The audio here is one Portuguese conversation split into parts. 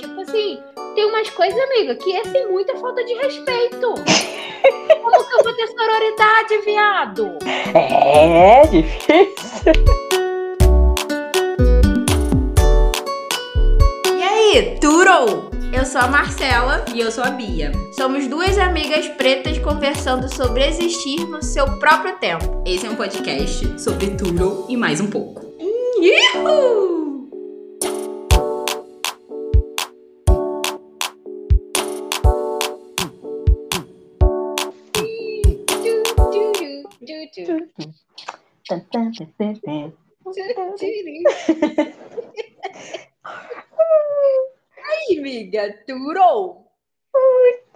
tipo assim, tem umas coisas, amiga, que é sem muita falta de respeito. Como que eu vou ter sororidade, viado? É difícil. E aí, Turo? Eu sou a Marcela e eu sou a Bia. Somos duas amigas pretas conversando sobre existir no seu próprio tempo. Esse é um podcast sobre Turo e mais um pouco. Uhul! Aí, amiga, turou?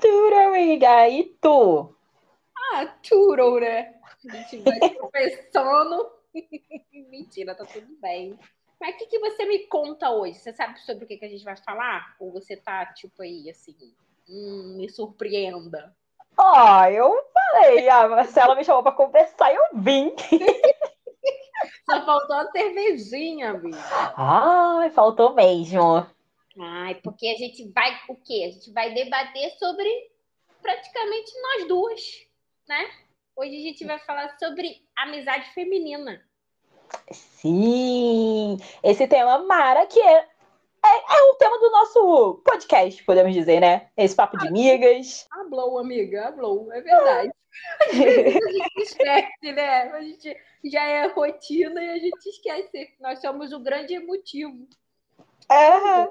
Turo, amiga. E tu? Ah, turou, né? A gente vai conversando. Mentira, tá tudo bem. Mas o que, que você me conta hoje? Você sabe sobre o que, que a gente vai falar? Ou você tá, tipo, aí, assim, hum, me surpreenda? Ó, eu falei, a Marcela me chamou pra conversar e eu vim. Só faltou a cervejinha, amiga. Ai, faltou mesmo. Ai, porque a gente vai o quê? A gente vai debater sobre praticamente nós duas, né? Hoje a gente vai falar sobre amizade feminina. Sim, esse tema Mara, que é, é, é o tema do nosso podcast, podemos dizer, né? Esse papo de amigas. Hablou, amiga, hablou, é verdade. A gente esquece, né? A gente já é rotina e a gente esquece. Nós somos o grande motivo. É,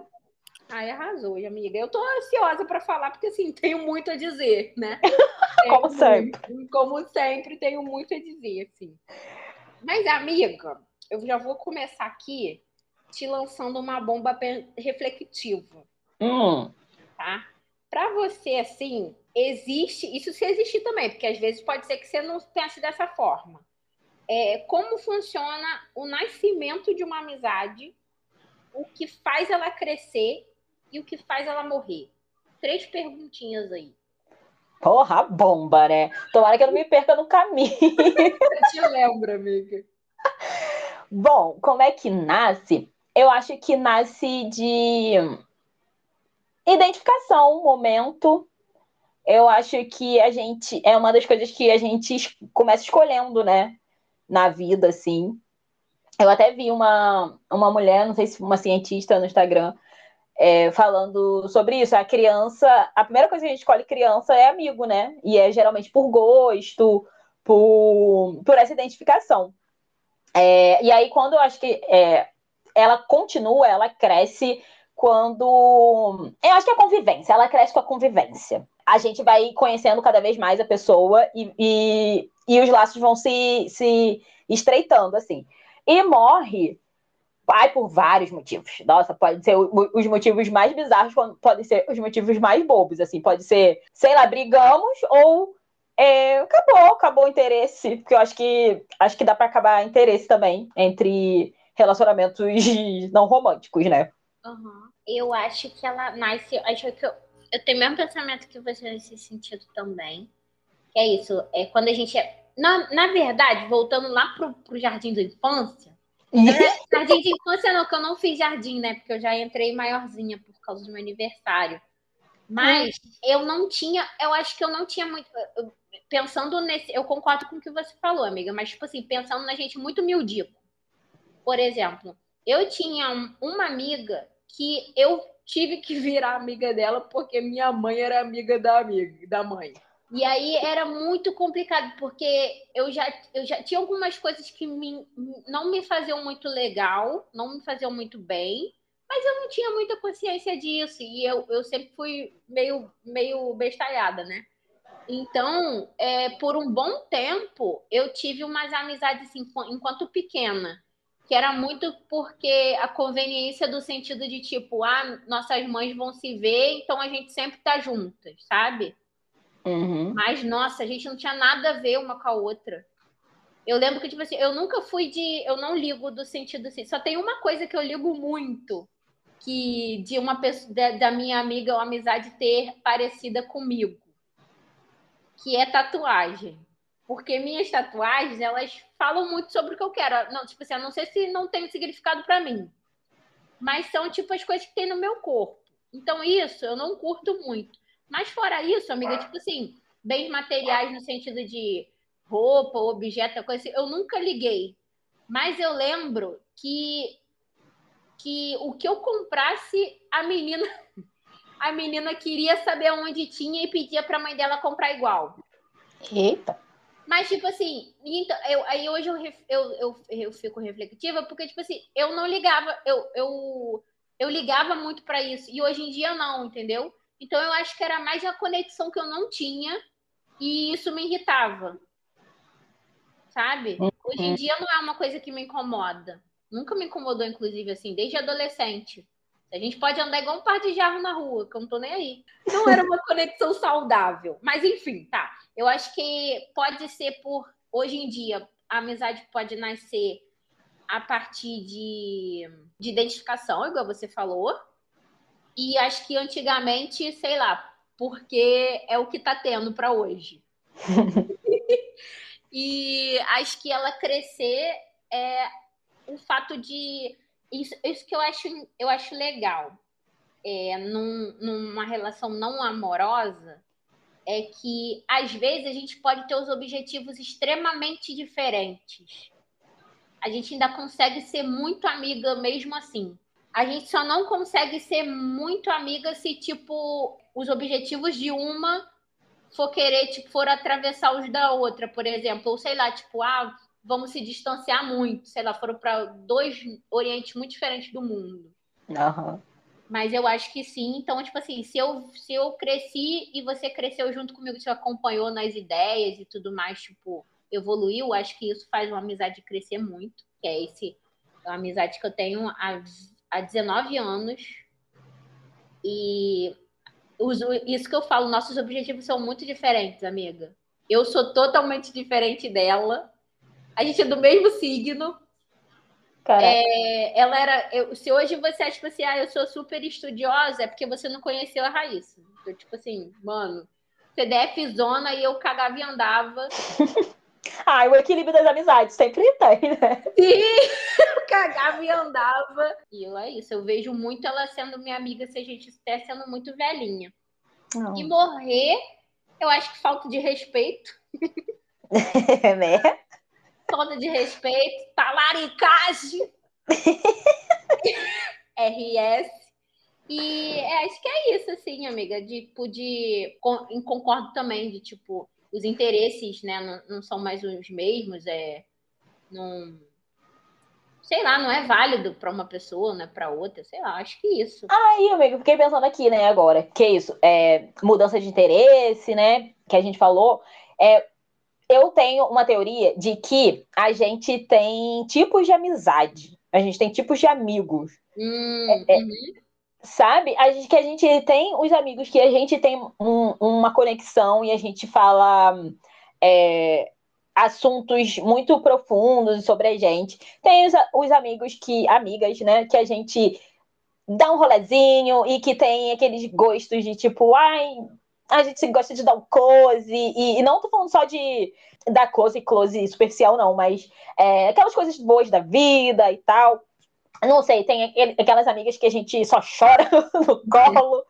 Ai, arrasou, amiga. Eu tô ansiosa para falar, porque assim, tenho muito a dizer, né? Como Tenho sempre. muito- Como sempre, tenho muito a dizer, assim. Mas, amiga, eu já vou começar aqui te lançando uma bomba reflexiva, hum, tá? Para você, assim, existe. Isso se existir também, porque às vezes pode ser que você não pense dessa forma. É, como funciona o nascimento de uma amizade, o que faz ela crescer e o que faz ela morrer? Três perguntinhas aí. porra, bomba, né? Tomara que eu não me perca no caminho. Eu te lembro, amiga. Bom, como é que nasce? Eu acho que nasce de identificação, momento. Eu acho que a gente é uma das coisas que a gente começa escolhendo, né? Na vida, assim. Eu até vi uma, uma mulher, não sei se uma cientista no Instagram, é, falando sobre isso. A criança, a primeira coisa que a gente escolhe criança é amigo, né? E é geralmente por gosto, por, por essa identificação. É, e aí, quando eu acho que é, ela continua, ela cresce quando. Eu acho que é a convivência, ela cresce com a convivência. A gente vai conhecendo cada vez mais a pessoa e, e, e os laços vão se, se estreitando, assim. E morre, vai por vários motivos. Nossa, pode ser os motivos mais bizarros, podem ser os motivos mais bobos, assim. Pode ser, sei lá, brigamos ou é, acabou, acabou o interesse, porque eu acho que acho que dá pra acabar interesse também entre relacionamentos não românticos, né? Aham. Eu acho que ela nasce. Acho que eu, eu tenho o mesmo pensamento que você nesse sentido também. Que é isso. É quando a gente é. Na, na verdade, voltando lá pro, pro jardim da infância. Jardim de infância não, que eu não fiz jardim, né? Porque eu já entrei maiorzinha por causa do meu aniversário. Mas eu não tinha, eu acho que eu não tinha muito. eu- Pensando nesse. Eu concordo com o que você falou, amiga, mas, tipo assim, pensando na gente muito miudico. Por exemplo, eu tinha um- uma amiga que eu tive que virar amiga dela porque minha mãe era amiga da amiga, da mãe. E aí era muito complicado, porque eu já, eu já tinha algumas coisas que me- não me faziam muito legal, não me faziam muito bem, mas eu não tinha muita consciência disso, e eu, eu sempre fui meio, meio bestalhada, né? Então, é, por um bom tempo, eu tive umas amizades assim, enqu- enquanto pequena, que era muito porque a conveniência do sentido de tipo, ah, nossas mães vão se ver, então a gente sempre tá juntas, sabe? Uhum. Mas, nossa, a gente não tinha nada a ver uma com a outra. Eu lembro que, tipo assim, eu nunca fui de. Eu não ligo do sentido assim. Só tem uma coisa que eu ligo muito, que de uma pessoa, da, da minha amiga ou amizade ter parecida comigo, que é tatuagem. Porque minhas tatuagens, elas falam muito sobre o que eu quero. Não, tipo assim, eu não sei se não tem significado pra mim. Mas são tipo as coisas que tem no meu corpo. Então, isso eu não curto muito. Mas fora isso, amiga, tipo assim, bens materiais no sentido de roupa, objeto, coisa assim, eu nunca liguei. Mas eu lembro que que o que eu comprasse, a menina a menina queria saber onde tinha e pedia para a mãe dela comprar igual. Eita. Mas, tipo assim, então, eu, aí hoje eu, eu, eu, eu fico reflexiva, porque, tipo assim, eu não ligava, eu, eu, eu ligava muito para isso, e hoje em dia não, entendeu? Então eu acho que era mais a conexão que eu não tinha, e isso me irritava. Sabe? Uhum. Hoje em dia não é uma coisa que me incomoda. Nunca me incomodou, inclusive, assim, desde adolescente. A gente pode andar igual um par de jarro na rua, que eu não tô nem aí. Não era uma conexão saudável. Mas enfim, tá. Eu acho que pode ser por. Hoje em dia, a amizade pode nascer a partir de, de identificação, igual você falou. E acho que antigamente, sei lá, porque é o que tá tendo para hoje. e acho que ela crescer é o fato de isso, isso que eu acho, eu acho legal é, num, numa relação não amorosa é que às vezes a gente pode ter os objetivos extremamente diferentes. A gente ainda consegue ser muito amiga mesmo assim. A gente só não consegue ser muito amiga se, tipo, os objetivos de uma for querer, tipo, for atravessar os da outra, por exemplo. Ou sei lá, tipo, ah, vamos se distanciar muito. Sei lá, foram para dois orientes muito diferentes do mundo. Uhum. Mas eu acho que sim. Então, tipo assim, se eu, se eu cresci e você cresceu junto comigo, você acompanhou nas ideias e tudo mais, tipo, evoluiu, acho que isso faz uma amizade crescer muito. Que é esse é uma amizade que eu tenho há, há 19 anos. E isso que eu falo, nossos objetivos são muito diferentes, amiga. Eu sou totalmente diferente dela. A gente é do mesmo signo. É, ela era. Eu, se hoje você acha tipo assim, ah, eu sou super estudiosa, é porque você não conheceu a Raíssa. Eu, tipo assim, mano, CDF zona e eu cagava e andava. ah, o equilíbrio das amizades sempre tem, né? Sim, eu cagava e andava. E eu, é isso, eu vejo muito ela sendo minha amiga se a gente estiver sendo muito velhinha. Não. E morrer, eu acho que falta de respeito. né? Toda de respeito, talaricagem. RS. E é, acho que é isso, assim, amiga. Tipo, de. Concordo também de, tipo, os interesses, né, não, não são mais os mesmos, é. Não. Sei lá, não é válido para uma pessoa, né, para outra, sei lá, acho que isso. Aí, amigo, fiquei pensando aqui, né, agora, que é isso, é mudança de interesse, né, que a gente falou, é eu tenho uma teoria de que a gente tem tipos de amizade, a gente tem tipos de amigos. Hum, é, uhum. Sabe? A gente, que a gente tem os amigos que a gente tem um, uma conexão e a gente fala é, assuntos muito profundos sobre a gente. Tem os, os amigos que, amigas, né, que a gente dá um rolezinho e que tem aqueles gostos de tipo, ai, a gente gosta de dar um close, e, e não tô falando só de dar close, close superficial, não, mas é, aquelas coisas boas da vida e tal. Não sei, tem aquelas amigas que a gente só chora no colo.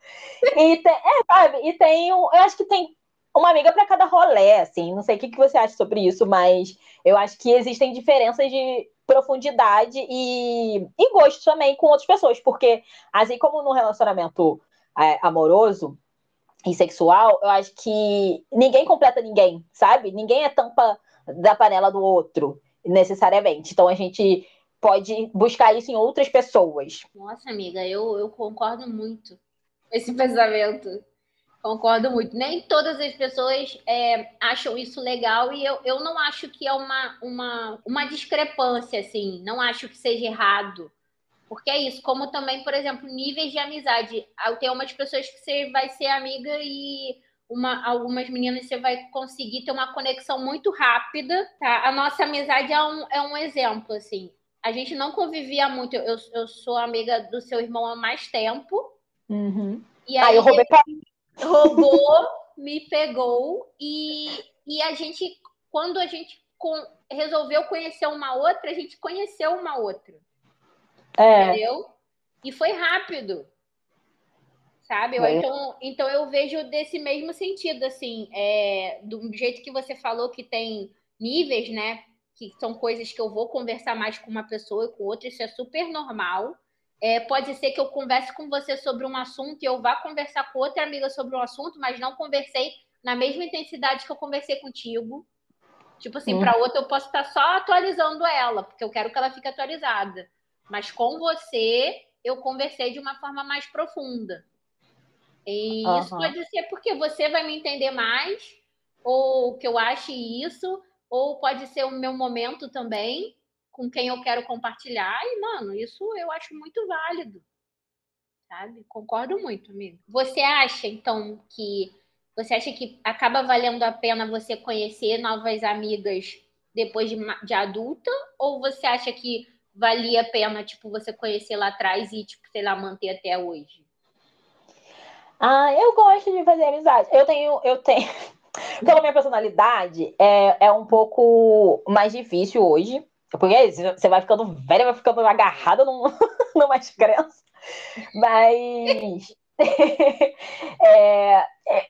e tem, é, sabe? E tem, eu acho que tem uma amiga para cada rolê, assim. Não sei o que, que você acha sobre isso, mas eu acho que existem diferenças de profundidade e, e gosto também com outras pessoas, porque assim como no relacionamento é, amoroso, e sexual, eu acho que ninguém completa ninguém, sabe? Ninguém é tampa da panela do outro, necessariamente. Então a gente pode buscar isso em outras pessoas. Nossa, amiga, eu, eu concordo muito com esse pensamento. Concordo muito. Nem todas as pessoas é, acham isso legal e eu, eu não acho que é uma, uma, uma discrepância, assim. Não acho que seja errado porque é isso, como também, por exemplo, níveis de amizade. Tem umas pessoas que você vai ser amiga e uma, algumas meninas você vai conseguir ter uma conexão muito rápida. Tá? A nossa amizade é um, é um exemplo, assim. A gente não convivia muito. Eu, eu sou amiga do seu irmão há mais tempo. Uhum. E aí, ah, eu roubei roubou, me pegou e, e a gente, quando a gente com, resolveu conhecer uma outra, a gente conheceu uma outra. É. Entendeu? E foi rápido. Sabe? É. Então, então eu vejo desse mesmo sentido, assim, é, do jeito que você falou que tem níveis, né? Que são coisas que eu vou conversar mais com uma pessoa e com outra, isso é super normal. É, pode ser que eu converse com você sobre um assunto e eu vá conversar com outra amiga sobre um assunto, mas não conversei na mesma intensidade que eu conversei contigo. Tipo assim, hum. para outra eu posso estar só atualizando ela, porque eu quero que ela fique atualizada. Mas com você, eu conversei de uma forma mais profunda. E uhum. isso pode ser porque você vai me entender mais, ou que eu ache isso, ou pode ser o meu momento também, com quem eu quero compartilhar. E, mano, isso eu acho muito válido. Sabe? Concordo muito, amigo. Você acha, então, que. Você acha que acaba valendo a pena você conhecer novas amigas depois de, de adulta? Ou você acha que valia a pena, tipo, você conhecer lá atrás e, tipo, sei lá, manter até hoje? Ah, eu gosto de fazer amizade. Eu tenho, eu tenho. Pela minha personalidade, é, é um pouco mais difícil hoje. Porque você vai ficando velha, vai ficando agarrada num, numa crença. Mas. é, é,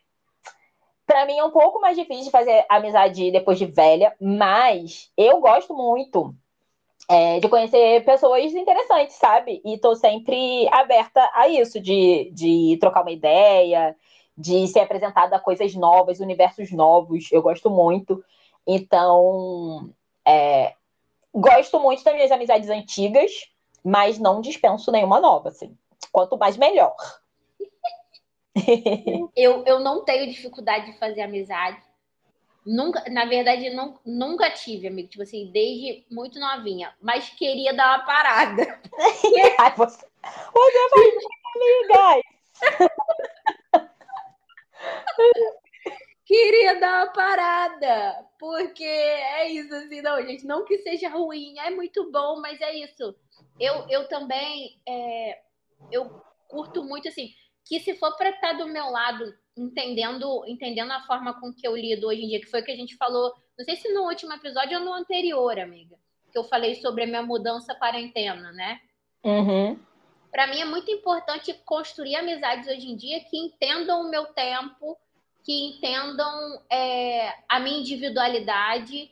para mim é um pouco mais difícil de fazer amizade depois de velha, mas eu gosto muito é, de conhecer pessoas interessantes, sabe? E tô sempre aberta a isso, de, de trocar uma ideia, de ser apresentada a coisas novas, universos novos. Eu gosto muito. Então, é, gosto muito das minhas amizades antigas, mas não dispenso nenhuma nova, assim. Quanto mais, melhor. eu, eu não tenho dificuldade de fazer amizade. Nunca, na verdade, não, nunca tive, amigo. Tipo assim, desde muito novinha. Mas queria dar uma parada. Ai, você, você vai amigas. queria dar uma parada. Porque é isso, assim, não, gente. Não que seja ruim, é muito bom, mas é isso. Eu, eu também. É, eu curto muito, assim, que se for para estar do meu lado entendendo, entendendo a forma com que eu lido hoje em dia, que foi o que a gente falou, não sei se no último episódio ou no anterior, amiga, que eu falei sobre a minha mudança quarentena, né? Uhum. Para mim é muito importante construir amizades hoje em dia que entendam o meu tempo, que entendam é, a minha individualidade,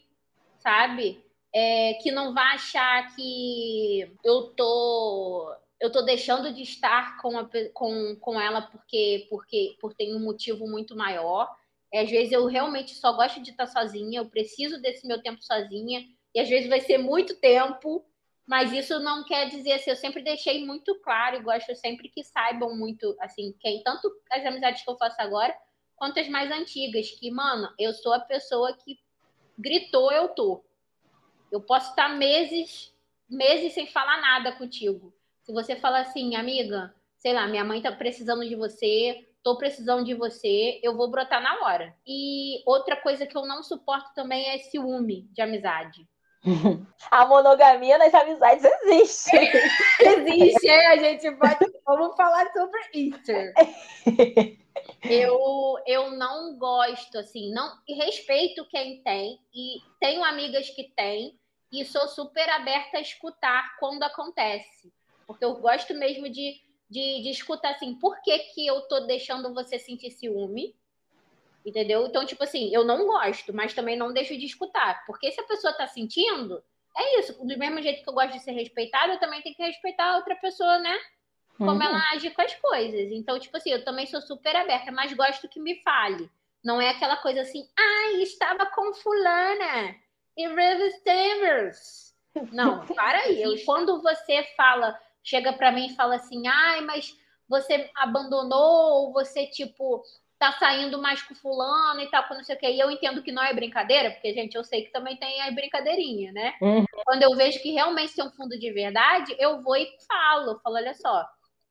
sabe? É, que não vá achar que eu tô eu tô deixando de estar com, a, com, com ela porque, porque por um motivo muito maior. É, às vezes eu realmente só gosto de estar sozinha, eu preciso desse meu tempo sozinha, e às vezes vai ser muito tempo, mas isso não quer dizer assim, eu sempre deixei muito claro e gosto sempre que saibam muito, assim, quem tanto as amizades que eu faço agora, quanto as mais antigas, que, mano, eu sou a pessoa que gritou, eu tô. Eu posso estar meses, meses sem falar nada contigo. Se você fala assim, amiga, sei lá, minha mãe tá precisando de você, tô precisando de você, eu vou brotar na hora. E outra coisa que eu não suporto também é ciúme de amizade. A monogamia nas amizades existe. existe, é, a gente pode. Vamos falar sobre isso. Eu, eu não gosto, assim, não respeito quem tem, e tenho amigas que têm, e sou super aberta a escutar quando acontece. Porque eu gosto mesmo de, de, de escutar assim, por que, que eu tô deixando você sentir ciúme? Entendeu? Então, tipo assim, eu não gosto, mas também não deixo de escutar. Porque se a pessoa tá sentindo, é isso. Do mesmo jeito que eu gosto de ser respeitada, eu também tenho que respeitar a outra pessoa, né? Como uhum. ela age com as coisas. Então, tipo assim, eu também sou super aberta, mas gosto que me fale. Não é aquela coisa assim, ai, estava com fulana e River Não, para aí. E quando você fala chega para mim e fala assim: ai, mas você abandonou, ou você, tipo, tá saindo mais com fulano e tal, com não sei o quê. E eu entendo que não é brincadeira, porque, gente, eu sei que também tem a brincadeirinha, né? Uhum. Quando eu vejo que realmente tem um fundo de verdade, eu vou e falo, falo, olha só,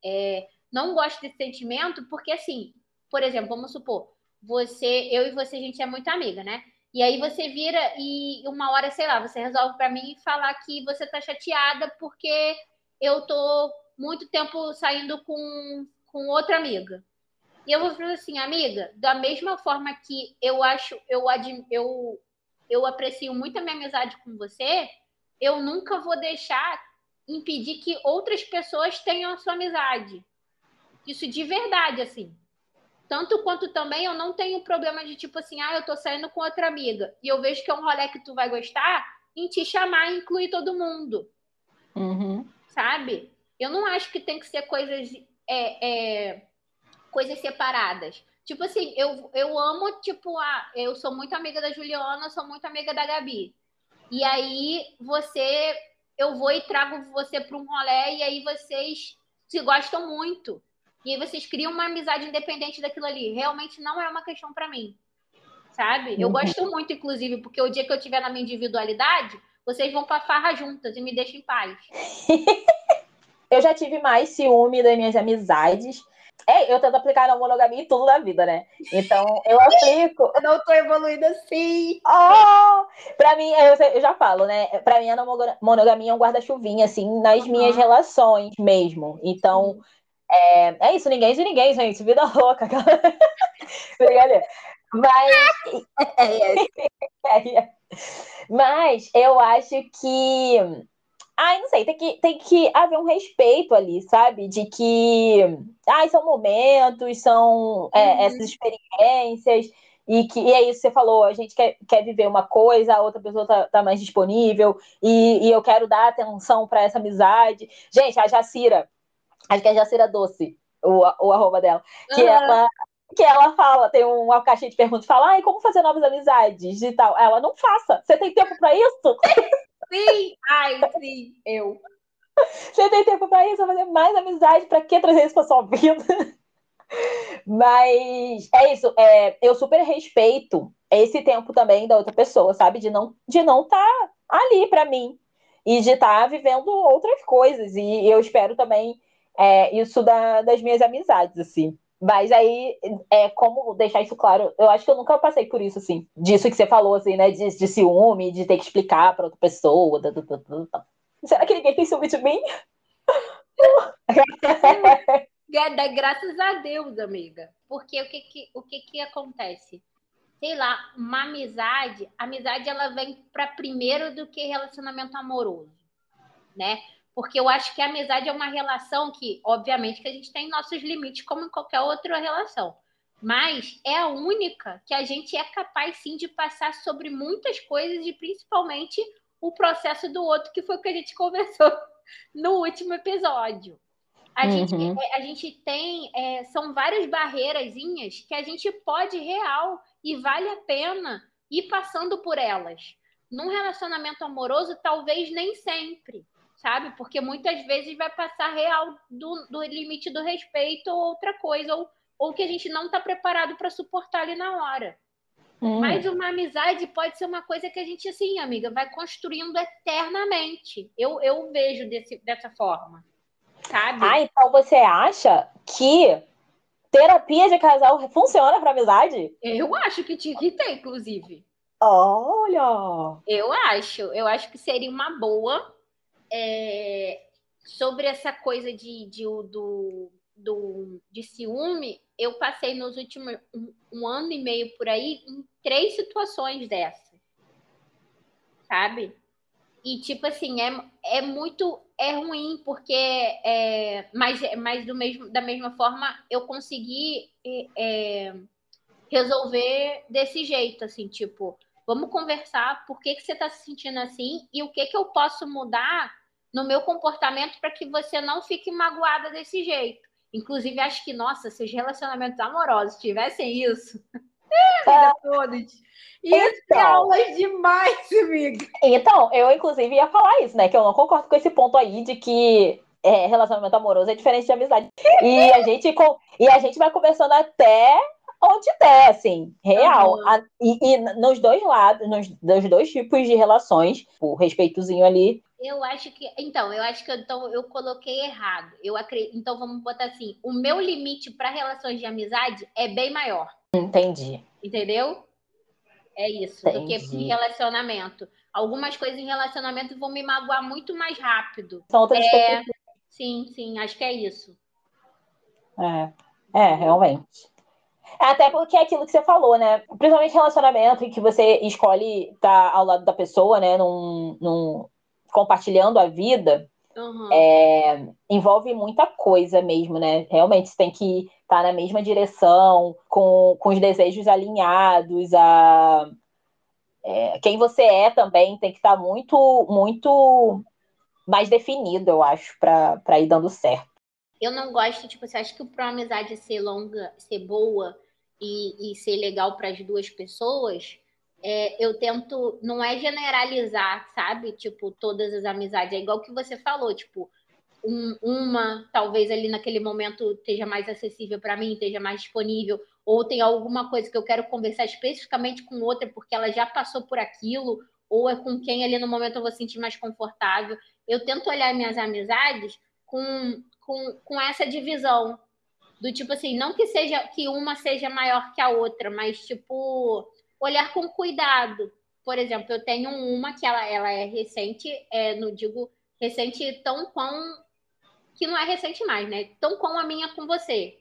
é, não gosto desse sentimento, porque assim, por exemplo, vamos supor, você, eu e você, a gente é muito amiga, né? E aí você vira e uma hora, sei lá, você resolve para mim falar que você tá chateada porque eu tô muito tempo saindo com, com outra amiga. E eu vou falar assim, amiga, da mesma forma que eu acho, eu, eu, eu aprecio muito a minha amizade com você, eu nunca vou deixar impedir que outras pessoas tenham a sua amizade. Isso de verdade, assim. Tanto quanto também eu não tenho problema de tipo assim, ah, eu tô saindo com outra amiga e eu vejo que é um rolê que tu vai gostar, em te chamar e incluir todo mundo. Uhum. Sabe? Eu não acho que tem que ser coisas, é, é, coisas separadas. Tipo assim, eu, eu amo, tipo, a, eu sou muito amiga da Juliana, sou muito amiga da Gabi. E aí você, eu vou e trago você para um rolê e aí vocês se gostam muito. E aí vocês criam uma amizade independente daquilo ali. Realmente não é uma questão para mim. Sabe? Eu uhum. gosto muito, inclusive, porque o dia que eu tiver na minha individualidade, vocês vão pra farra juntas e me deixam em paz. eu já tive mais ciúme das minhas amizades. É, eu tento aplicar na monogamia em tudo da vida, né? Então, eu aplico. Eu não tô evoluindo assim. Oh! Pra mim, eu, eu já falo, né? Pra mim, a monogamia é um guarda-chuvinha, assim, nas uhum. minhas relações mesmo. Então, é, é isso, ninguém de ninguém, gente. Vida louca. Brincadeira. Mas. É, é. Mas eu acho que. Ai, não sei, tem que, tem que haver um respeito ali, sabe? De que. Ai, são momentos, são é, uhum. essas experiências. E que e é isso que você falou, a gente quer, quer viver uma coisa, a outra pessoa tá, tá mais disponível, e, e eu quero dar atenção para essa amizade. Gente, a Jacira, acho que é a Jacira Doce, o, o arroba dela, que uhum. ela que ela fala, tem uma caixinha de perguntas, fala, ai, como fazer novas amizades e tal. Ela, não faça, você tem tempo para isso? Sim, ai, sim, eu. Você tem tempo para isso, fazer mais amizade, para que trazer isso pra sua vida? Mas é isso, é, eu super respeito esse tempo também da outra pessoa, sabe? De não de não estar tá ali para mim e de estar tá vivendo outras coisas. E eu espero também é, isso da, das minhas amizades, assim. Mas aí, é como deixar isso claro, eu acho que eu nunca passei por isso, assim, disso que você falou, assim, né, de, de ciúme, de ter que explicar para outra pessoa. Da, da, da, Será que ninguém tem ciúme de mim? É, graças a Deus, amiga. Porque o que que, o que que acontece? Sei lá, uma amizade, amizade ela vem para primeiro do que relacionamento amoroso, né? Porque eu acho que a amizade é uma relação que, obviamente, que a gente tem nossos limites, como em qualquer outra relação. Mas é a única que a gente é capaz sim de passar sobre muitas coisas e principalmente o processo do outro, que foi o que a gente conversou no último episódio. A, uhum. gente, é, a gente tem, é, são várias barreiras que a gente pode real e vale a pena ir passando por elas. Num relacionamento amoroso, talvez nem sempre sabe? Porque muitas vezes vai passar real do, do limite do respeito ou outra coisa, ou, ou que a gente não está preparado para suportar ali na hora. Hum. Mas uma amizade pode ser uma coisa que a gente, assim, amiga, vai construindo eternamente. Eu, eu vejo desse, dessa forma, sabe? Ah, então você acha que terapia de casal funciona para amizade? Eu acho que tinha que ter, inclusive. Olha! Eu acho. Eu acho que seria uma boa é, sobre essa coisa de, de, do, do, de ciúme, eu passei nos últimos um, um, ano e meio por aí em três situações dessas. Sabe? E tipo assim, é, é muito é ruim, porque é, mas, mas do mesmo, da mesma forma eu consegui é, é resolver desse jeito, assim, tipo, vamos conversar por que, que você está se sentindo assim e o que, que eu posso mudar no meu comportamento para que você não fique magoada desse jeito. Inclusive, acho que, nossa, se os relacionamentos amorosos tivessem isso, é, todos. Isso é então, é aula demais, amiga. Então, eu, inclusive, ia falar isso, né? Que eu não concordo com esse ponto aí de que é, relacionamento amoroso é diferente de amizade. E a gente, e a gente vai conversando até onde der, assim, real. Uhum. A, e, e, nos dois lados, nos, nos dois tipos de relações, o respeitozinho ali eu acho que. Então, eu acho que então, eu coloquei errado. Eu acredito, então vamos botar assim: o meu limite para relações de amizade é bem maior. Entendi. Entendeu? É isso, Entendi. do que em relacionamento. Algumas coisas em relacionamento vão me magoar muito mais rápido. São outras é... Sim, sim, acho que é isso. É, é, realmente. Até porque é aquilo que você falou, né? Principalmente relacionamento em que você escolhe estar ao lado da pessoa, né? Num, num, compartilhando a vida, Uhum. É, envolve muita coisa mesmo, né? Realmente você tem que estar tá na mesma direção, com, com os desejos alinhados, a é, quem você é também tem que estar tá muito, muito mais definido, eu acho, para ir dando certo. Eu não gosto, tipo, você acha que para uma amizade ser longa, ser boa e, e ser legal para as duas pessoas, é, eu tento, não é generalizar, sabe? Tipo, todas as amizades. É igual que você falou, tipo, um, uma talvez ali naquele momento esteja mais acessível para mim, esteja mais disponível, ou tem alguma coisa que eu quero conversar especificamente com outra porque ela já passou por aquilo, ou é com quem ali no momento eu vou sentir mais confortável. Eu tento olhar minhas amizades com, com, com essa divisão. Do tipo assim, não que seja que uma seja maior que a outra, mas tipo olhar com cuidado. Por exemplo, eu tenho uma que ela, ela é recente, é, não digo recente tão com que não é recente mais, né? Tão com a minha com você,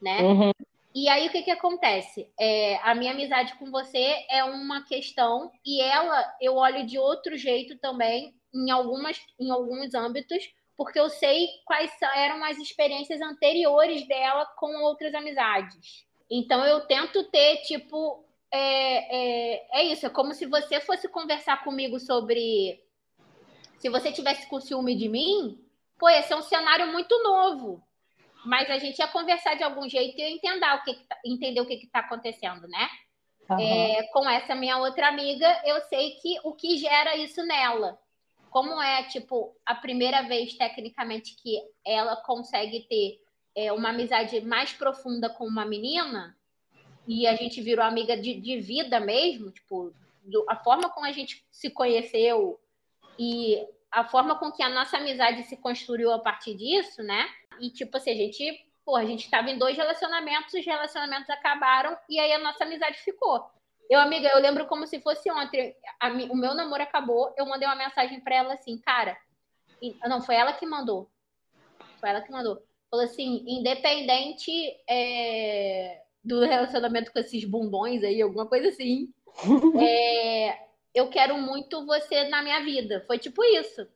né? Uhum. E aí o que que acontece? É, a minha amizade com você é uma questão e ela eu olho de outro jeito também em algumas em alguns âmbitos, porque eu sei quais eram as experiências anteriores dela com outras amizades. Então eu tento ter tipo é, é, é isso, é como se você fosse conversar comigo sobre. Se você tivesse com ciúme de mim, pô, esse é um cenário muito novo. Mas a gente ia conversar de algum jeito e eu entender o que, que tá, entender o que está acontecendo, né? Uhum. É, com essa minha outra amiga, eu sei que o que gera isso nela. Como é, tipo, a primeira vez, tecnicamente, que ela consegue ter é, uma amizade mais profunda com uma menina, e a gente virou amiga de, de vida mesmo, tipo, do, a forma como a gente se conheceu e a forma com que a nossa amizade se construiu a partir disso, né? E tipo assim, a gente, pô, a gente estava em dois relacionamentos, os relacionamentos acabaram e aí a nossa amizade ficou. Eu, amiga, eu lembro como se fosse ontem, a, o meu namoro acabou, eu mandei uma mensagem para ela assim, cara, não, foi ela que mandou. Foi ela que mandou. Falou assim, independente é, do relacionamento com esses bombons aí, alguma coisa assim. é, eu quero muito você na minha vida. Foi tipo isso.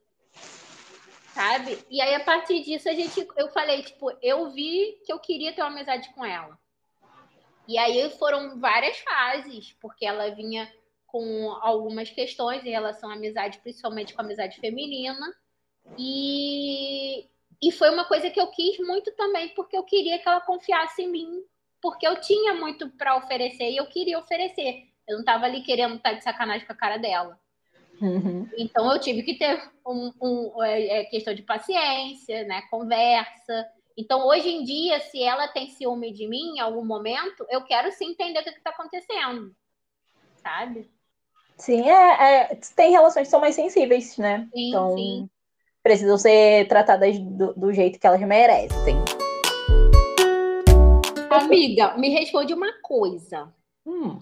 Sabe? E aí, a partir disso, a gente, eu falei, tipo, eu vi que eu queria ter uma amizade com ela. E aí foram várias fases, porque ela vinha com algumas questões em relação à amizade, principalmente com a amizade feminina. E, e foi uma coisa que eu quis muito também, porque eu queria que ela confiasse em mim porque eu tinha muito para oferecer e eu queria oferecer. Eu não estava ali querendo estar tá de sacanagem com a cara dela. Uhum. Então eu tive que ter um, um é, é, questão de paciência, né? Conversa. Então, hoje em dia, se ela tem ciúme de mim em algum momento, eu quero sim entender o que está acontecendo. Sabe? Sim, é, é, tem relações que são mais sensíveis, né? Sim, então, sim. precisam ser tratadas do, do jeito que elas merecem. Amiga, me responde uma coisa. Hum.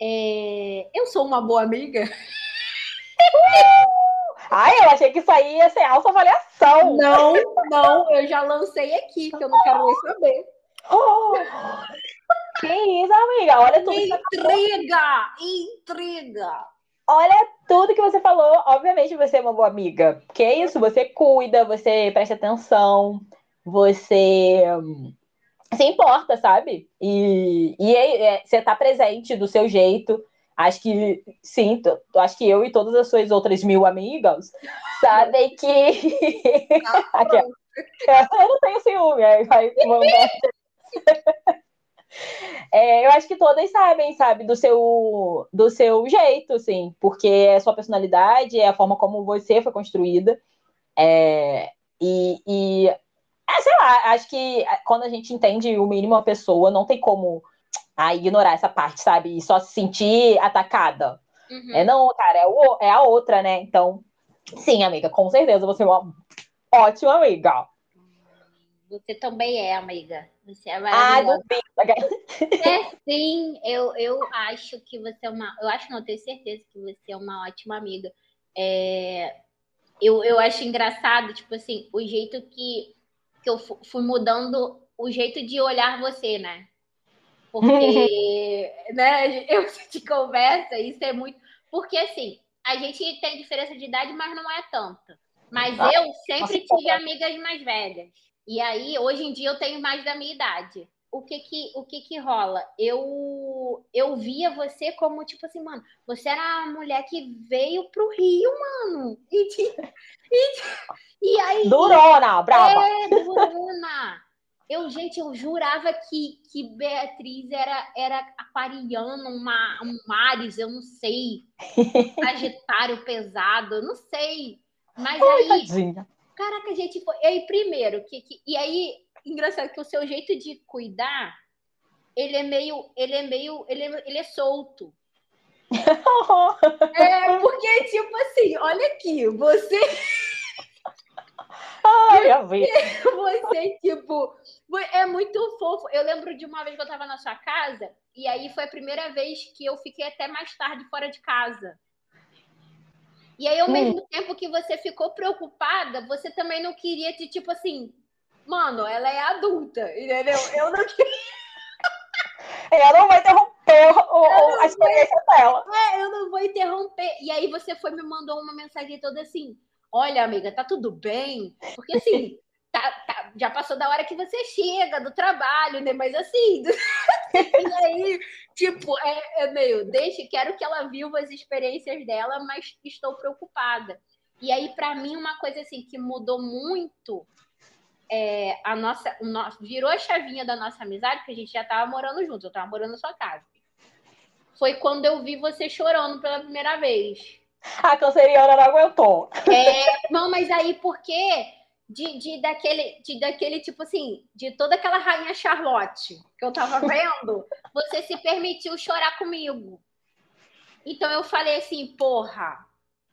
É... Eu sou uma boa amiga? Ai, eu achei que isso aí ia ser alta avaliação. Não, não, eu já lancei aqui, que eu não quero nem saber. Oh, que isso, amiga? Olha tudo Intriga! Intriga! Olha tudo que você falou. Obviamente você é uma boa amiga. Que é isso? Você cuida, você presta atenção, você se importa, sabe? E, e é, é, você tá presente do seu jeito. Acho que sim, acho que eu e todas as suas outras mil amigas sabem que. eu não tenho ciúme, aí vai é, eu acho que todas sabem, sabe, do seu, do seu jeito, sim, porque é a sua personalidade, é a forma como você foi construída. É, e, e é, sei lá, acho que é, quando a gente entende o mínimo a pessoa, não tem como ah, ignorar essa parte, sabe? E só se sentir atacada. Uhum. É não, cara, é, o, é a outra, né? Então, sim, amiga, com certeza você é uma ótima amiga. Você também é, amiga. Você é maravilhosa. Ah, é, sim, eu, eu acho que você é uma. Eu acho, não, tenho certeza que você é uma ótima amiga. É, eu, eu acho engraçado, tipo assim, o jeito que que eu fui mudando o jeito de olhar você, né? Porque, né, eu te conversa, isso é muito. Porque, assim, a gente tem diferença de idade, mas não é tanta. Mas ah, eu sempre tive amigas mais velhas. E aí, hoje em dia, eu tenho mais da minha idade. O que que, o que, que rola? Eu, eu via você como, tipo assim, mano, você era a mulher que veio pro Rio, mano. E, e, e aí. Durona, brava! É, durona! Eu, gente, eu jurava que, que Beatriz era, era aquariana, uma, um Mares, eu não sei. Sagitário pesado, eu não sei. Mas Ai, aí. Tadinha. Caraca, gente, foi. E aí, primeiro, que, que, e aí, engraçado que o seu jeito de cuidar, ele é meio. Ele é meio. Ele é, ele é solto. é, porque, tipo assim, olha aqui, você. Ai, eu vi. Você, tipo, é muito fofo. Eu lembro de uma vez que eu tava na sua casa, e aí foi a primeira vez que eu fiquei até mais tarde fora de casa. E aí, ao hum. mesmo tempo que você ficou preocupada, você também não queria de tipo assim, mano, ela é adulta, entendeu? Eu não queria. ela não vai interromper o, a experiência dela. É, eu não vou interromper. E aí você foi me mandou uma mensagem toda assim: olha, amiga, tá tudo bem? Porque assim, tá, tá, já passou da hora que você chega do trabalho, né? Mas assim, e aí, tipo, é, é meio, deixa, quero que ela viva as experiências dela, mas estou preocupada. E aí, para mim, uma coisa assim que mudou muito é, a nossa, o nosso, virou a chavinha da nossa amizade, porque a gente já estava morando juntos, eu estava morando na sua casa. Foi quando eu vi você chorando pela primeira vez. A canceriana não aguentou. É, não, mas aí porque de, de, daquele, de daquele tipo assim, de toda aquela rainha Charlotte que eu tava vendo, você se permitiu chorar comigo. Então eu falei assim, porra,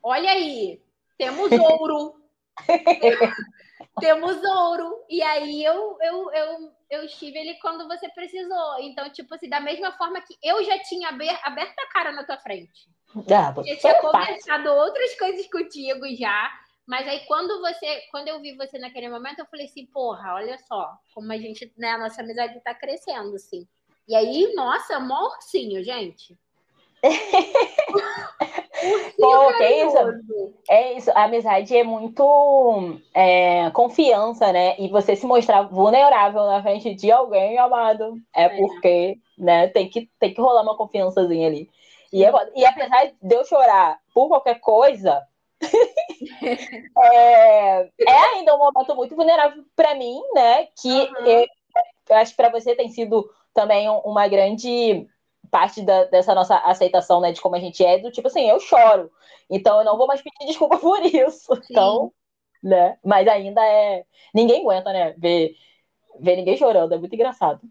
olha aí, temos ouro. temos ouro. E aí eu, eu, eu, eu estive ali quando você precisou. Então, tipo assim, da mesma forma que eu já tinha aberto a cara na tua frente. Ah, eu tinha conversado outras coisas contigo já. Mas aí quando você, quando eu vi você naquele momento, eu falei assim, porra, olha só, como a gente, né, a nossa amizade tá crescendo, assim. E aí, nossa, mó ursinho, gente. Pô, que é isso? É isso, a amizade é muito é, confiança, né? E você se mostrar vulnerável na frente de alguém, amado, é, é. porque, né, tem que, tem que rolar uma confiançazinha ali. E, é, e apesar de eu chorar por qualquer coisa, é, é, ainda um momento muito vulnerável para mim, né? Que uhum. eu, eu, acho que para você tem sido também uma grande parte da, dessa nossa aceitação, né, de como a gente é, do tipo assim, eu choro, então eu não vou mais pedir desculpa por isso. Sim. Então, né? Mas ainda é. Ninguém aguenta, né? Ver, ver ninguém chorando, é muito engraçado.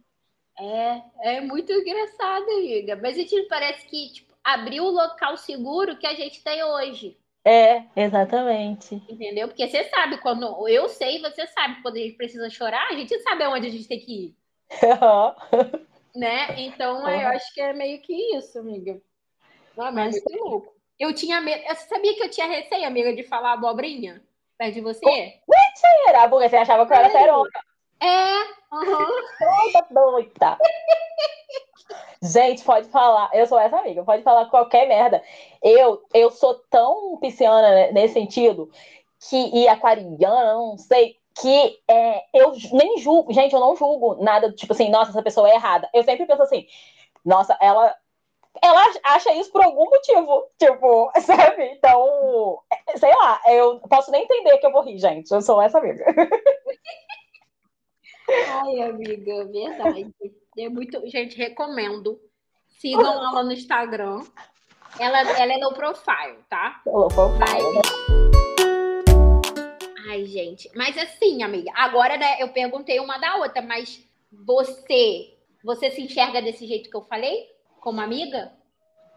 É, é muito engraçado, amiga. Mas a gente parece que tipo, abriu o local seguro que a gente tem hoje. É, exatamente. Entendeu? Porque você sabe, quando eu sei, você sabe, quando a gente precisa chorar, a gente sabe aonde a gente tem que ir. né? Então, eu acho que é meio que isso, amiga. Ah, mas é louco. Eu tinha medo. Você sabia que eu tinha receio, amiga, de falar abobrinha perto de você? Mentira! Porque você achava que eu era serona. É, aham. Uhum. doida. Gente, pode falar. Eu sou essa amiga, pode falar qualquer merda. Eu, eu sou tão pisciana nesse sentido que e aquariana, não sei, que é, eu nem julgo, gente, eu não julgo nada, tipo assim, nossa, essa pessoa é errada. Eu sempre penso assim, nossa, ela ela acha isso por algum motivo, tipo, sabe? Então, é, sei lá, eu posso nem entender que eu vou rir, gente. Eu sou essa amiga. Ai, amiga, verdade. É muito, gente, recomendo. Sigam ela no Instagram. Ela, ela é no profile, tá? Low profile. Mas... Ai, gente. Mas assim, amiga, agora né, eu perguntei uma da outra, mas você, você se enxerga desse jeito que eu falei? Como amiga?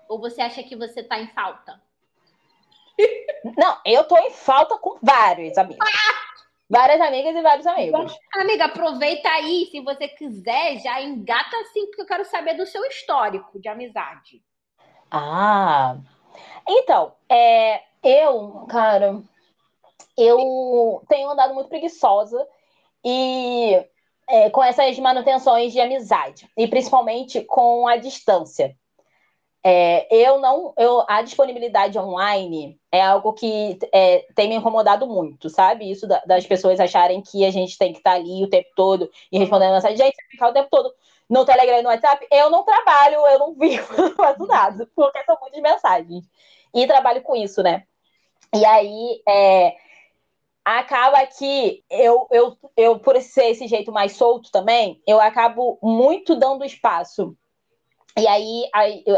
Ou você acha que você tá em falta? Não, eu tô em falta com vários amigos. Várias amigas e vários amigos. Amiga, aproveita aí, se você quiser, já engata assim, porque eu quero saber do seu histórico de amizade. Ah, então, é, eu, cara, eu tenho andado muito preguiçosa e é, com essas manutenções de amizade, e principalmente com a distância. É, eu não, eu, a disponibilidade online é algo que é, tem me incomodado muito, sabe? Isso da, das pessoas acharem que a gente tem que estar ali o tempo todo e respondendo mensagem. Gente, ficar o tempo todo no Telegram e no WhatsApp, eu não trabalho, eu não vivo, não faço nada, porque são muitas mensagens. E trabalho com isso, né? E aí, é, acaba que eu, eu, eu, por ser esse jeito mais solto também, eu acabo muito dando espaço e aí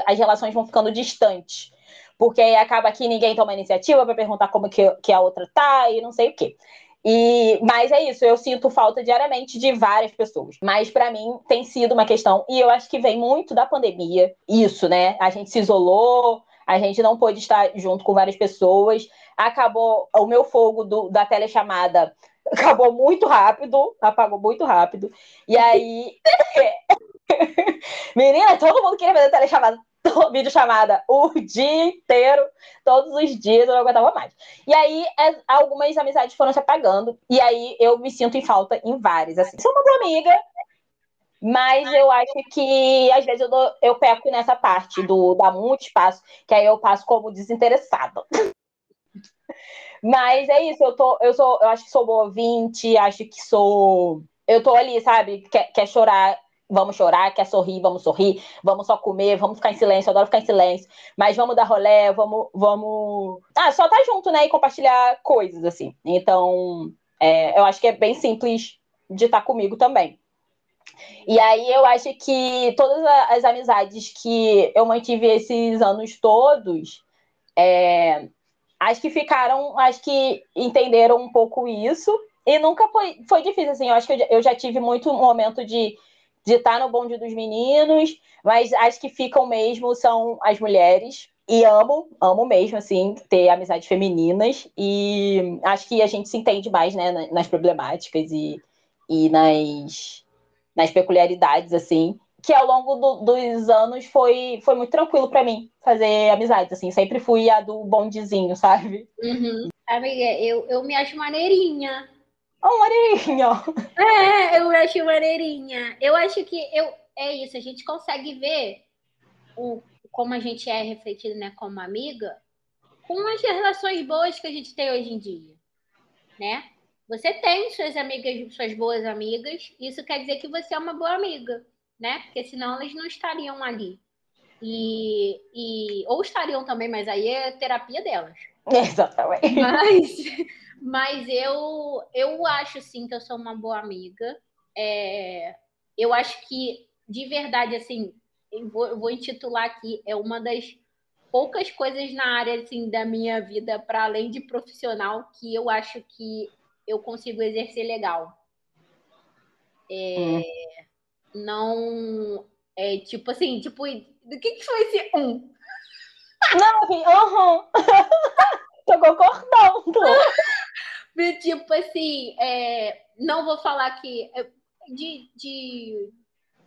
as relações vão ficando distantes. Porque aí acaba que ninguém toma iniciativa para perguntar como que, que a outra tá e não sei o quê. E, mas é isso, eu sinto falta diariamente de várias pessoas. Mas para mim tem sido uma questão, e eu acho que vem muito da pandemia, isso, né? A gente se isolou, a gente não pôde estar junto com várias pessoas. Acabou o meu fogo do, da telechamada acabou muito rápido, apagou muito rápido. E aí Menina, todo mundo queria fazer telechamada, videochamada o dia inteiro, todos os dias, eu não aguentava mais. E aí, é, algumas amizades foram se apagando, e aí eu me sinto em falta em várias. Assim, sou uma amiga, mas eu acho que às vezes eu, dou, eu peco nessa parte do dar muito espaço, que aí eu passo como desinteressada. Mas é isso, eu tô, eu sou, eu acho que sou boa ouvinte, acho que sou. Eu tô ali, sabe? Quer, quer chorar, vamos chorar, quer sorrir, vamos sorrir, vamos só comer, vamos ficar em silêncio, adoro ficar em silêncio, mas vamos dar rolé, vamos, vamos. Ah, só tá junto, né? E compartilhar coisas, assim. Então, é, eu acho que é bem simples de estar tá comigo também. E aí eu acho que todas as amizades que eu mantive esses anos todos, é, acho que ficaram, acho que entenderam um pouco isso. E nunca foi, foi difícil, assim. Eu acho que eu, já tive muito momento de de estar no bonde dos meninos, mas as que ficam mesmo são as mulheres. E amo, amo mesmo, assim, ter amizades femininas. E acho que a gente se entende mais, né, nas problemáticas e, e nas, nas peculiaridades, assim. Que ao longo do, dos anos foi, foi muito tranquilo para mim fazer amizades, assim. Sempre fui a do bondezinho, sabe? Uhum. Amiga, eu, eu me acho maneirinha. Oh, maneirinha! É, eu acho maneirinha. Eu acho que eu, é isso, a gente consegue ver o, como a gente é refletido né, como amiga com as relações boas que a gente tem hoje em dia, né? Você tem suas amigas, suas boas amigas, isso quer dizer que você é uma boa amiga, né? Porque senão elas não estariam ali. E, e ou estariam também, mas aí é terapia delas. Exatamente. Mas mas eu, eu acho, sim, que eu sou uma boa amiga. É, eu acho que, de verdade, assim, eu vou, eu vou intitular aqui, é uma das poucas coisas na área, assim, da minha vida, para além de profissional, que eu acho que eu consigo exercer legal. É, hum. Não... É tipo assim, tipo, do que, que foi esse um? Não, aham. Uhum. Tô concordando. tipo assim, é, não vou falar que. É, de, de,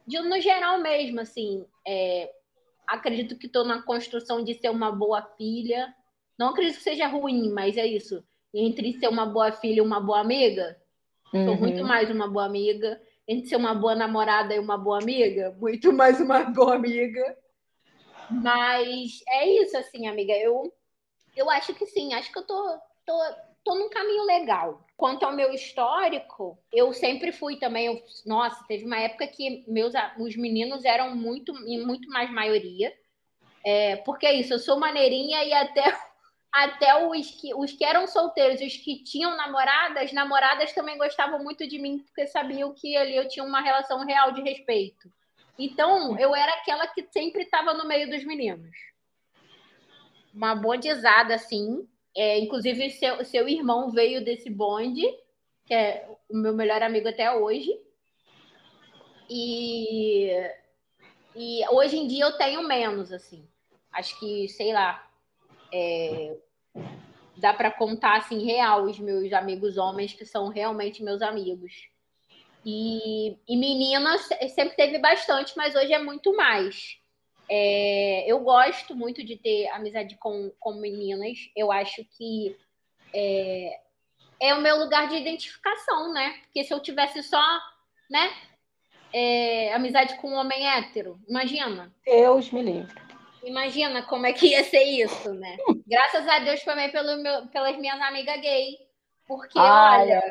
de, no geral mesmo, assim, é, acredito que estou na construção de ser uma boa filha. Não acredito que seja ruim, mas é isso. Entre ser uma boa filha e uma boa amiga, uhum. sou muito mais uma boa amiga. Entre ser uma boa namorada e uma boa amiga, muito mais uma boa amiga. Mas é isso, assim, amiga. Eu, eu acho que sim, acho que eu tô, tô tô num caminho legal. Quanto ao meu histórico, eu sempre fui também. Eu, nossa, teve uma época que meus os meninos eram muito, muito mais maioria. É, porque é isso, eu sou maneirinha e até, até os, que, os que eram solteiros, os que tinham namoradas, namoradas também gostavam muito de mim, porque sabiam que ali eu tinha uma relação real de respeito. Então, eu era aquela que sempre estava no meio dos meninos. Uma bondizada, assim, é, inclusive, seu, seu irmão veio desse bonde, que é o meu melhor amigo até hoje. E, e hoje em dia eu tenho menos, assim. Acho que, sei lá, é, dá para contar assim real os meus amigos homens que são realmente meus amigos. E, e meninas sempre teve bastante, mas hoje é muito mais. É, eu gosto muito de ter amizade com, com meninas. Eu acho que é, é o meu lugar de identificação, né? Porque se eu tivesse só, né? É, amizade com um homem hétero, imagina. Deus me livre. Imagina como é que ia ser isso, né? Graças a Deus também pelo meu, pelas minhas amigas gay. Porque, olha,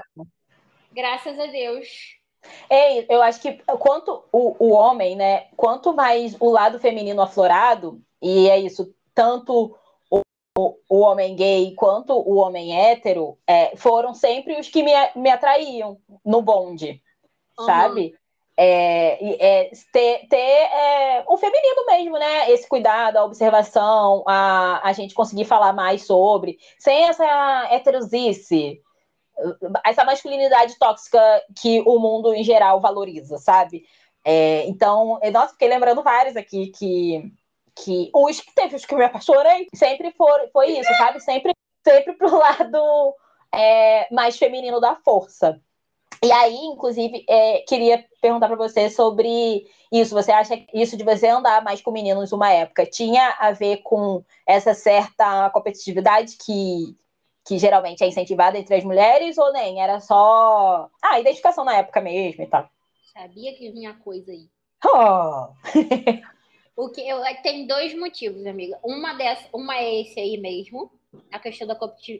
graças a Deus. Ei, eu acho que quanto o, o homem, né? Quanto mais o lado feminino aflorado, e é isso, tanto o, o, o homem gay quanto o homem hétero é, foram sempre os que me, me atraíam no bonde, uhum. sabe? É, é, ter, ter é, o feminino mesmo, né? Esse cuidado, a observação, a, a gente conseguir falar mais sobre, sem essa heterosice, essa masculinidade tóxica que o mundo em geral valoriza, sabe? É, então, nossa, fiquei lembrando vários aqui que, que os que teve os que me apaixonei sempre for, foi isso, sabe? Sempre, sempre pro lado é, mais feminino da força. E aí, inclusive, é, queria perguntar para você sobre isso. Você acha que isso de você andar mais com meninos uma época tinha a ver com essa certa competitividade que, que geralmente é incentivada entre as mulheres ou nem? Era só ah, identificação na época mesmo e tal. Sabia que vinha coisa aí. Oh. o que eu, tem dois motivos, amiga. Uma dessa, uma é esse aí mesmo, a questão da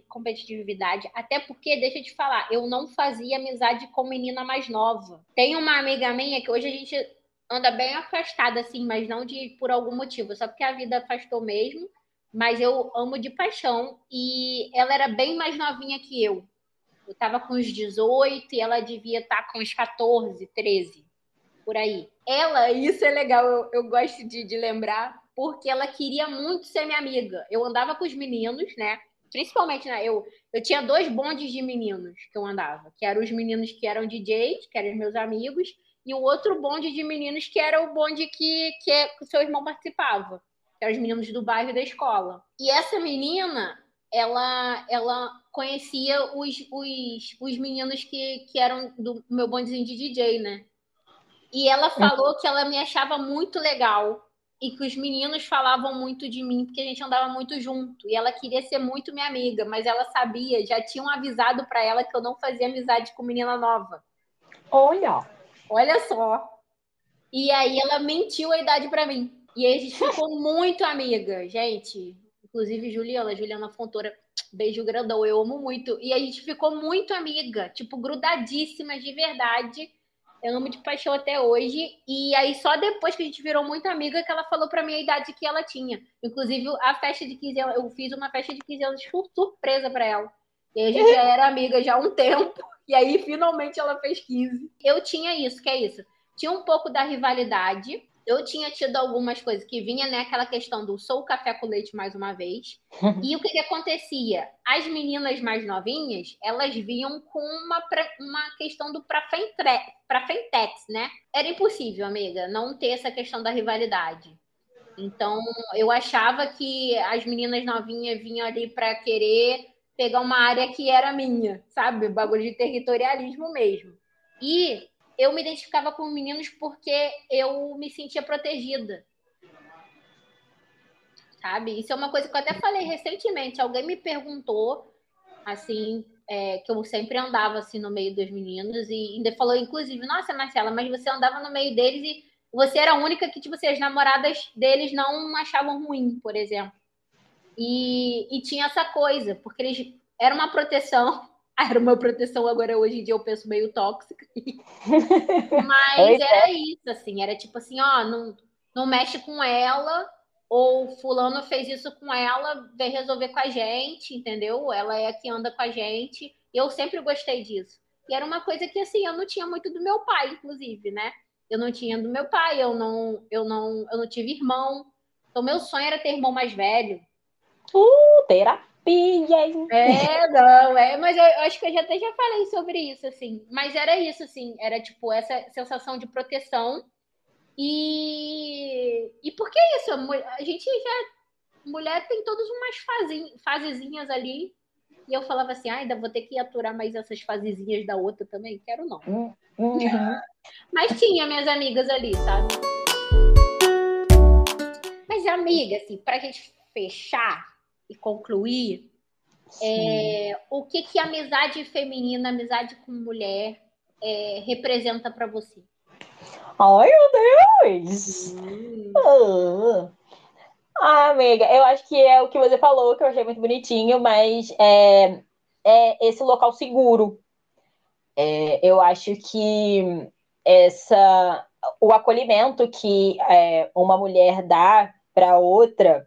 competitividade, até porque, deixa eu te falar, eu não fazia amizade com menina mais nova. Tem uma amiga minha que hoje a gente anda bem afastada, assim, mas não de por algum motivo, só porque a vida afastou mesmo. Mas eu amo de paixão. E ela era bem mais novinha que eu. Eu tava com uns 18 e ela devia estar tá com uns 14, 13, por aí. Ela, isso é legal, eu, eu gosto de, de lembrar, porque ela queria muito ser minha amiga. Eu andava com os meninos, né? Principalmente, né? Eu, eu tinha dois bondes de meninos que eu andava, que eram os meninos que eram DJs, que eram meus amigos, e o outro bonde de meninos que era o bonde que, que, que seu irmão participava, que eram os meninos do bairro e da escola. E essa menina, ela, ela conhecia os, os, os meninos que, que eram do meu bondezinho de DJ, né? E ela falou que ela me achava muito legal e que os meninos falavam muito de mim porque a gente andava muito junto e ela queria ser muito minha amiga, mas ela sabia, já tinham avisado para ela que eu não fazia amizade com menina nova. Olha, olha só. E aí ela mentiu a idade para mim. E a gente ficou muito amiga, gente. Inclusive Juliana, Juliana Fontoura, beijo grandão, eu amo muito. E a gente ficou muito amiga, tipo grudadíssima de verdade. Eu amo de paixão até hoje. E aí, só depois que a gente virou muito amiga, que ela falou pra mim a idade que ela tinha. Inclusive, a festa de 15 anos, eu fiz uma festa de 15 anos surpresa para ela. E a gente já era amiga já há um tempo. E aí, finalmente, ela fez 15. Eu tinha isso, que é isso. Tinha um pouco da rivalidade, eu tinha tido algumas coisas que vinha né, aquela questão do sou café com leite mais uma vez. e o que, que, acontecia? As meninas mais novinhas, elas vinham com uma, uma questão do pra, fentex, né? Era impossível, amiga, não ter essa questão da rivalidade. Então, eu achava que as meninas novinhas vinham ali para querer pegar uma área que era minha, sabe? Bagulho de territorialismo mesmo. E eu me identificava com meninos porque eu me sentia protegida. Sabe? Isso é uma coisa que eu até falei recentemente. Alguém me perguntou, assim, é, que eu sempre andava assim no meio dos meninos e ainda falou, inclusive, nossa, Marcela, mas você andava no meio deles e você era a única que, tipo assim, as namoradas deles não achavam ruim, por exemplo. E, e tinha essa coisa, porque eles era uma proteção era uma proteção, agora hoje em dia eu penso meio tóxica. Mas era isso, assim, era tipo assim, ó, não, não mexe com ela, ou fulano fez isso com ela, vem resolver com a gente, entendeu? Ela é a que anda com a gente. Eu sempre gostei disso. E era uma coisa que assim, eu não tinha muito do meu pai, inclusive, né? Eu não tinha do meu pai, eu não, eu não, eu não tive irmão. Então meu sonho era ter irmão mais velho. Uh, terapia É, não, é, mas eu, eu, acho que eu já até já falei sobre isso, assim. Mas era isso, assim, era tipo essa sensação de proteção. E, e por que isso? A gente já. Mulher tem todas umas fase, fasezinhas ali. E eu falava assim, ah, ainda vou ter que aturar mais essas fasezinhas da outra também. Quero não. Hum, uhum. Mas tinha minhas amigas ali, sabe? Mas amiga, assim, pra gente fechar, e concluir, é, o que que a amizade feminina, amizade com mulher, é, representa para você? Ai, meu Deus! Hum. Ah, amiga, eu acho que é o que você falou, que eu achei muito bonitinho, mas é, é esse local seguro. É, eu acho que essa, o acolhimento que é, uma mulher dá para outra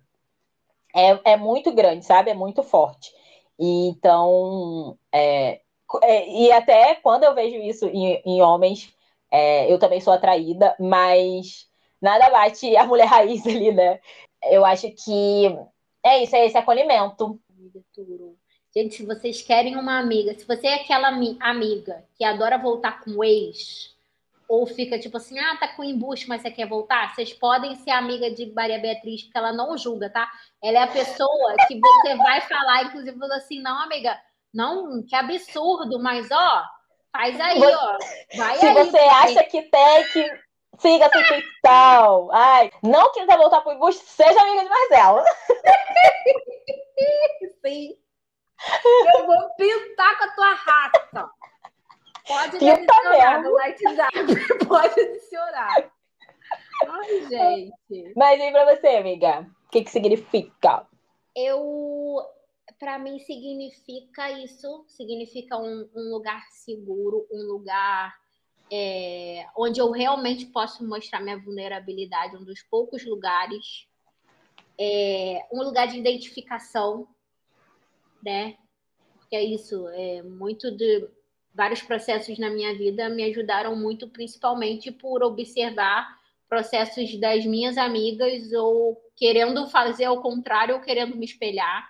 é, é muito grande, sabe? É muito forte. E, então, é, é, e até quando eu vejo isso em, em homens, é, eu também sou atraída, mas nada bate a mulher raiz ali, né? Eu acho que é isso, é esse acolhimento. Gente, se vocês querem uma amiga, se você é aquela amiga que adora voltar com o ex, ou fica tipo assim, ah, tá com embuste, mas você quer voltar, vocês podem ser amiga de Maria Beatriz, porque ela não julga, tá? Ela é a pessoa que você vai falar, inclusive, falando assim, não, amiga, não, que absurdo, mas ó, faz aí, você, ó. Vai se aí, você acha que tem que siga a intuição. Ai, não quer voltar pro embuste, seja amiga de Marcela. Sim. Eu vou pintar com a tua raça. Pode Pinta adicionar mesmo. no WhatsApp. Pode adicionar. Ai, gente. Mas e pra você, amiga? O que que significa? Eu, para mim, significa isso. Significa um, um lugar seguro, um lugar é, onde eu realmente posso mostrar minha vulnerabilidade, um dos poucos lugares. É, um lugar de identificação, né? Porque é isso, é muito de vários processos na minha vida me ajudaram muito, principalmente por observar processos das minhas amigas ou querendo fazer ao contrário ou querendo me espelhar.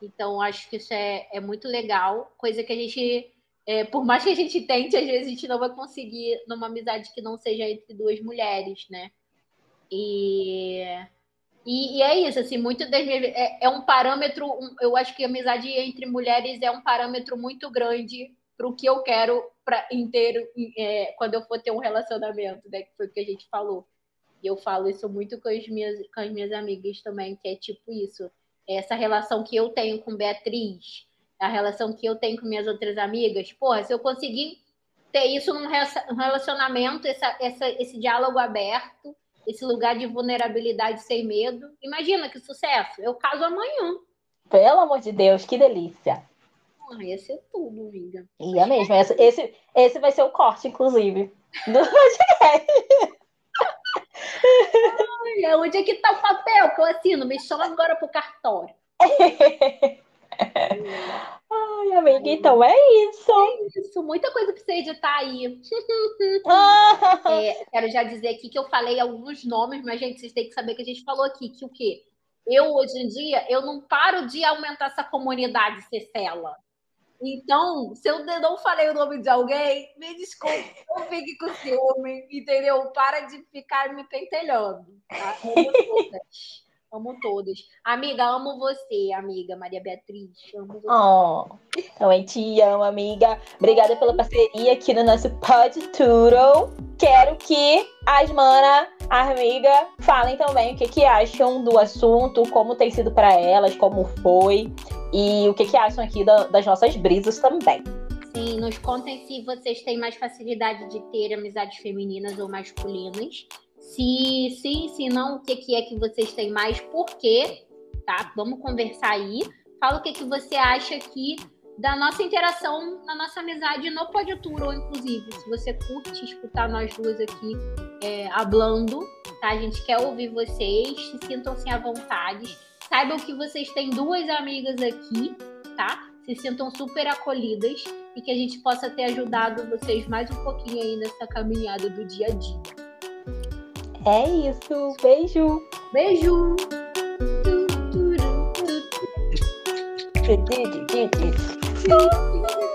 Então, acho que isso é, é muito legal, coisa que a gente, é, por mais que a gente tente, às vezes a gente não vai conseguir numa amizade que não seja entre duas mulheres, né? E, e, e é isso, assim, muito das minhas, é, é um parâmetro, um, eu acho que a amizade entre mulheres é um parâmetro muito grande para o que eu quero para inteiro é, quando eu for ter um relacionamento, né? Que foi o que a gente falou. E eu falo isso muito com as minhas, com as minhas amigas também, que é tipo isso. Essa relação que eu tenho com Beatriz, a relação que eu tenho com minhas outras amigas, porra, se eu conseguir ter isso num relacionamento, essa, essa, esse diálogo aberto, esse lugar de vulnerabilidade sem medo, imagina que sucesso! Eu caso amanhã. Pelo amor de Deus, que delícia! Ah, ia ser tudo, amiga. Ia mesmo. Esse, esse, esse vai ser o corte, inclusive, do podcast. Ai, onde é que tá o papel que eu assino? Me chama agora pro cartório. Ai, amiga, então é isso. É isso, muita coisa pra você editar aí. é, quero já dizer aqui que eu falei alguns nomes, mas, gente, vocês têm que saber que a gente falou aqui que o quê? Eu, hoje em dia, eu não paro de aumentar essa comunidade Cecela. Então, se eu não falei o nome de alguém, me desculpe, não fique com ciúme, entendeu? Para de ficar me pentelhando. Tá? Amo todas. Amo todas. Amiga, amo você, amiga Maria Beatriz. Amo você. Oh, também te amo, amiga. Obrigada pela parceria aqui no nosso Pod Turo. Quero que as mana, amiga, falem também o que, que acham do assunto, como tem sido para elas, como foi e o que, que acham aqui da, das nossas brisas também. Sim, nos contem se vocês têm mais facilidade de ter amizades femininas ou masculinas. Se sim, se não, o que, que é que vocês têm mais, por quê? Tá? Vamos conversar aí. Fala o que, que você acha aqui da nossa interação na nossa amizade no Podiaturo, inclusive. Se você curte escutar nós duas aqui é, hablando, tá? A gente quer ouvir vocês, se sintam-se à vontade. Saibam que vocês têm duas amigas aqui, tá? Se sintam super acolhidas e que a gente possa ter ajudado vocês mais um pouquinho aí nessa caminhada do dia a dia. É isso. Beijo. Beijo. Tchau.